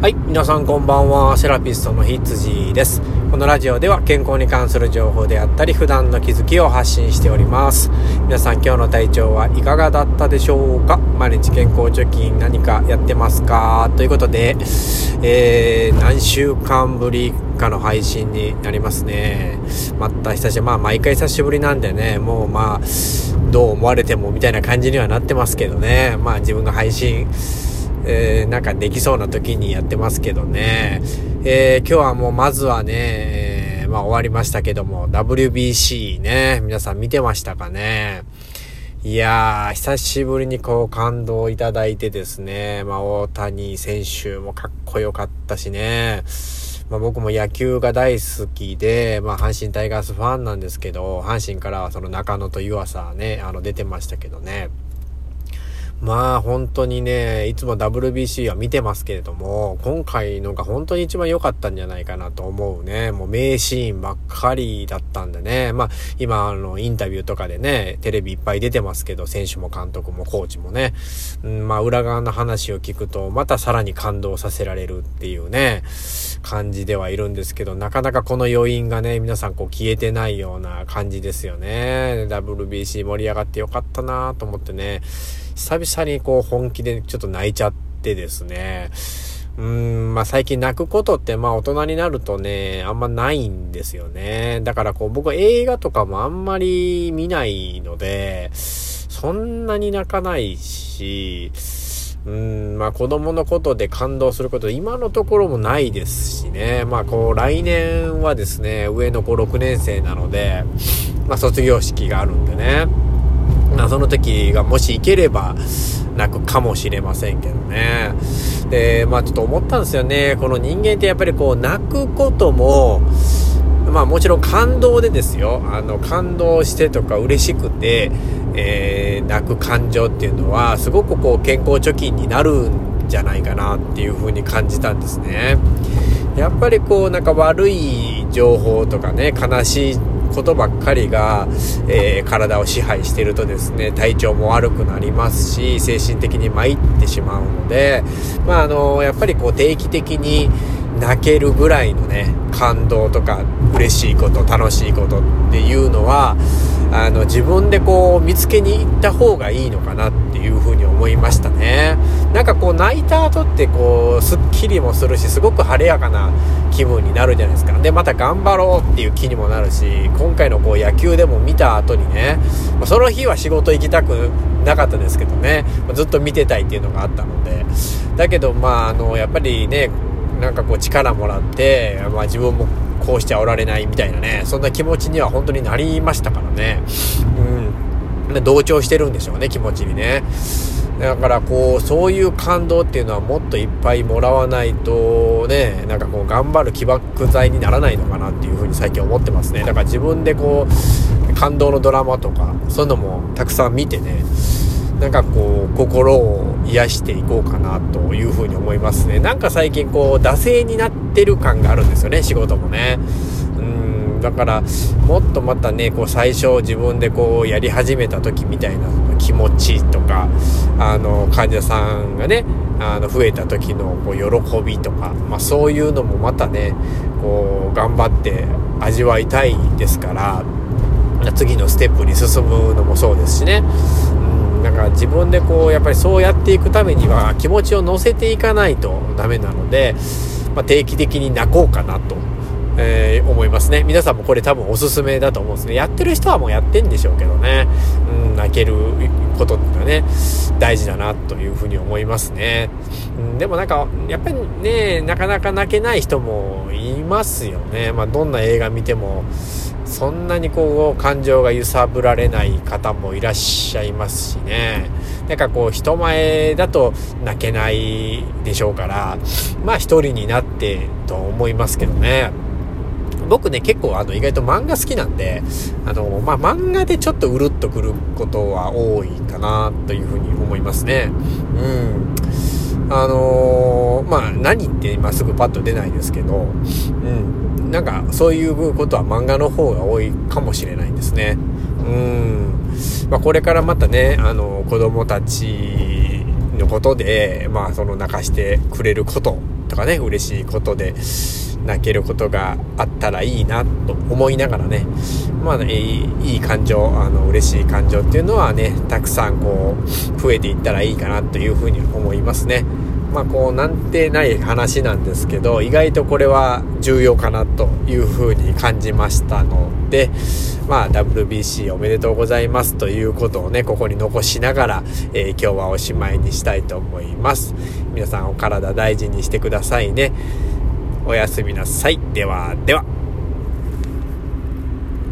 はい、皆さんこんばんは。セラピストのひつじです。このラジオでは健康に関する情報であったり、普段の気づきを発信しております。皆さん今日の体調はいかがだったでしょうか？毎日健康貯金何かやってますか？ということで、えー、何週間ぶりかの配信になりますね。また久しぶり、まあ毎回久しぶりなんでね、もうまあ、どう思われてもみたいな感じにはなってますけどね。まあ自分が配信、えー、なんかできそうな時にやってますけどね。えー、今日はもうまずはね、えー、まあ終わりましたけども、WBC ね、皆さん見てましたかね。いやー、久しぶりにこう感動いただいてですね、まあ大谷選手もかっこよかったしね、まあ僕も野球が大好きで、まあ阪神タイガースファンなんですけど、阪神からはその中野と湯浅ね、あの出てましたけどね。まあ本当にね、いつも WBC は見てますけれども、今回のが本当に一番良かったんじゃないかなと思うね。もう名シーンばっかりだったんでね。まあ今あのインタビューとかでね、テレビいっぱい出てますけど、選手も監督もコーチもね。うん、まあ裏側の話を聞くと、またさらに感動させられるっていうね、感じではいるんですけど、なかなかこの余韻がね、皆さんこう消えてないような感じですよね。WBC 盛り上がってよかったなと思ってね。久々にこう本気でちょっと泣いちゃってですね。うーん、まあ最近泣くことってまあ大人になるとね、あんまないんですよね。だからこう僕は映画とかもあんまり見ないので、そんなに泣かないし、うん、まあ子供のことで感動すること今のところもないですしね。まあこう来年はですね、上の子6年生なので、まあ卒業式があるんでね。まあ、その時がもし行ければ泣くかもしれませんけどね。で、まあちょっと思ったんですよね。この人間ってやっぱりこう泣くことも、まあもちろん感動でですよ。あの感動してとか嬉しくて、えー、泣く感情っていうのはすごくこう健康貯金になるんじゃないかなっていう風に感じたんですね。やっぱりこうなんか悪い情報とかね、悲しいことばっかりが、えー、体を支配してるとですね、体調も悪くなりますし、精神的に参ってしまうので、まあ、あの、やっぱりこう定期的に泣けるぐらいのね、感動とか嬉しいこと、楽しいことっていうのは、あの、自分でこう見つけに行った方がいいのかなっていうふうに思いましたね。なんかこう泣いた後ってこう、すっきりもするし、すごく晴れやかな気分になるじゃないですか。で、また頑張ろうっていう気にもなるし、今回のこう野球でも見た後にね、その日は仕事行きたくなかったですけどね、ずっと見てたいっていうのがあったので、だけどまあ、あの、やっぱりね、なんかこう力もらって、まあ自分もこうしておられないみたいなね、そんな気持ちには本当になりましたからね。うん。同調してるんでしょうね、気持ちにね。だからこう、そういう感動っていうのはもっといっぱいもらわないとね、なんかこう頑張る起爆剤にならないのかなっていうふうに最近思ってますね。だから自分でこう、感動のドラマとか、そういうのもたくさん見てね、なんかこう、心を癒していこうかなというふうに思いますね。なんか最近こう、惰性になってる感があるんですよね、仕事もね。うんだからもっとまたねこう最初自分でこうやり始めた時みたいな気持ちとかあの患者さんがねあの増えた時のこう喜びとか、まあ、そういうのもまたねこう頑張って味わいたいですから次のステップに進むのもそうですしねだか自分でこうやっぱりそうやっていくためには気持ちを乗せていかないとダメなので、まあ、定期的に泣こうかなと、えー、思いますね。皆さんもこれ多分おすすめだと思うんですね。やってる人はもうやってんでしょうけどね、うん、泣けることっていうのはね大事だなというふうに思いますね、うん、でもなんかやっぱりねなかなか泣けない人もいますよね。まあどんな映画見てもそんなにこう感情が揺さぶられない方もいらっしゃいますしね。なんかこう人前だと泣けないでしょうから、まあ一人になってと思いますけどね。僕ね、結構あの意外と漫画好きなんで、あの、まあ、漫画でちょっとうるっとくることは多いかなというふうに思いますね。うん。あのー、まあ、何って今すぐパッと出ないですけど、うん。なんかそういうことは漫画の方が多いかもしれないんですね。うん。まあ、これからまたね、あの、子供たちのことで、まあ、その泣かしてくれることとかね、嬉しいことで泣けることがあったらいいなと思いながらね、まあ、いいい感情、あの、嬉しい感情っていうのはね、たくさんこう、増えていったらいいかなというふうに思いますね。まあこうなんてない話なんですけど意外とこれは重要かなというふうに感じましたのでまあ WBC おめでとうございますということをねここに残しながら、えー、今日はおしまいにしたいと思います。皆さんお体大事にしてくださいね。おやすみなさい。ではでは。